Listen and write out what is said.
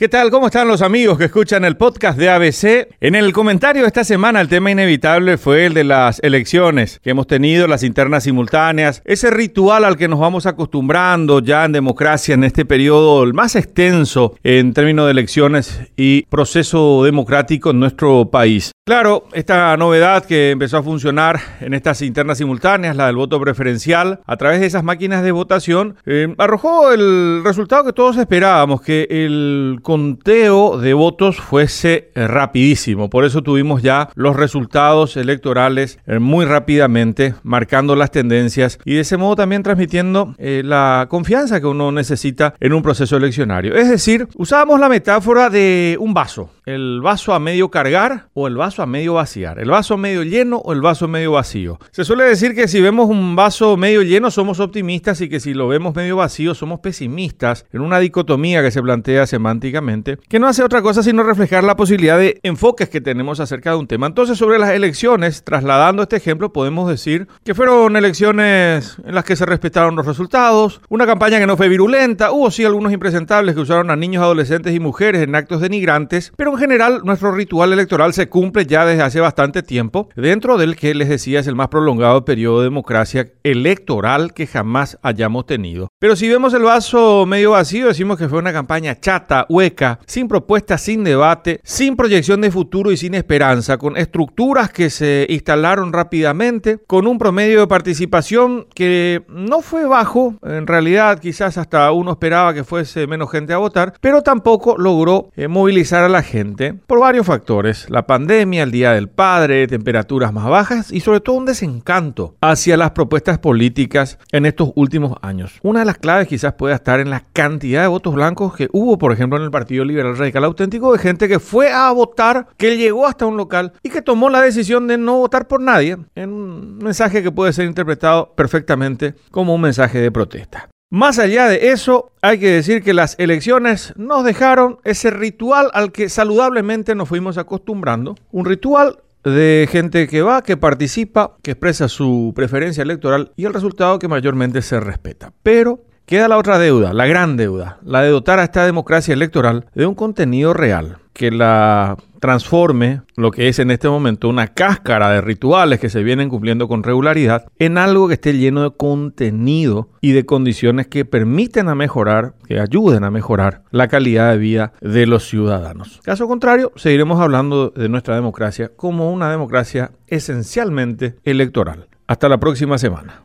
¿Qué tal? ¿Cómo están los amigos que escuchan el podcast de ABC? En el comentario de esta semana el tema inevitable fue el de las elecciones que hemos tenido, las internas simultáneas, ese ritual al que nos vamos acostumbrando ya en democracia en este periodo el más extenso en términos de elecciones y proceso democrático en nuestro país. Claro, esta novedad que empezó a funcionar en estas internas simultáneas, la del voto preferencial, a través de esas máquinas de votación, eh, arrojó el resultado que todos esperábamos, que el conteo de votos fuese rapidísimo. Por eso tuvimos ya los resultados electorales eh, muy rápidamente, marcando las tendencias y de ese modo también transmitiendo eh, la confianza que uno necesita en un proceso eleccionario. Es decir, usábamos la metáfora de un vaso, el vaso a medio cargar o el vaso a medio vaciar, el vaso medio lleno o el vaso medio vacío. Se suele decir que si vemos un vaso medio lleno somos optimistas y que si lo vemos medio vacío somos pesimistas, en una dicotomía que se plantea semánticamente que no hace otra cosa sino reflejar la posibilidad de enfoques que tenemos acerca de un tema. Entonces, sobre las elecciones, trasladando este ejemplo, podemos decir que fueron elecciones en las que se respetaron los resultados, una campaña que no fue virulenta, hubo sí algunos impresentables que usaron a niños, adolescentes y mujeres en actos denigrantes, pero general nuestro ritual electoral se cumple ya desde hace bastante tiempo, dentro del que les decía es el más prolongado periodo de democracia electoral que jamás hayamos tenido. Pero si vemos el vaso medio vacío, decimos que fue una campaña chata, hueca, sin propuestas, sin debate, sin proyección de futuro y sin esperanza, con estructuras que se instalaron rápidamente, con un promedio de participación que no fue bajo, en realidad quizás hasta uno esperaba que fuese menos gente a votar, pero tampoco logró eh, movilizar a la por varios factores, la pandemia, el Día del Padre, temperaturas más bajas y sobre todo un desencanto hacia las propuestas políticas en estos últimos años. Una de las claves quizás pueda estar en la cantidad de votos blancos que hubo, por ejemplo, en el Partido Liberal Radical Auténtico de gente que fue a votar, que llegó hasta un local y que tomó la decisión de no votar por nadie, en un mensaje que puede ser interpretado perfectamente como un mensaje de protesta. Más allá de eso, hay que decir que las elecciones nos dejaron ese ritual al que saludablemente nos fuimos acostumbrando, un ritual de gente que va, que participa, que expresa su preferencia electoral y el resultado que mayormente se respeta. Pero Queda la otra deuda, la gran deuda, la de dotar a esta democracia electoral de un contenido real que la transforme lo que es en este momento una cáscara de rituales que se vienen cumpliendo con regularidad en algo que esté lleno de contenido y de condiciones que permiten a mejorar, que ayuden a mejorar la calidad de vida de los ciudadanos. Caso contrario, seguiremos hablando de nuestra democracia como una democracia esencialmente electoral. Hasta la próxima semana.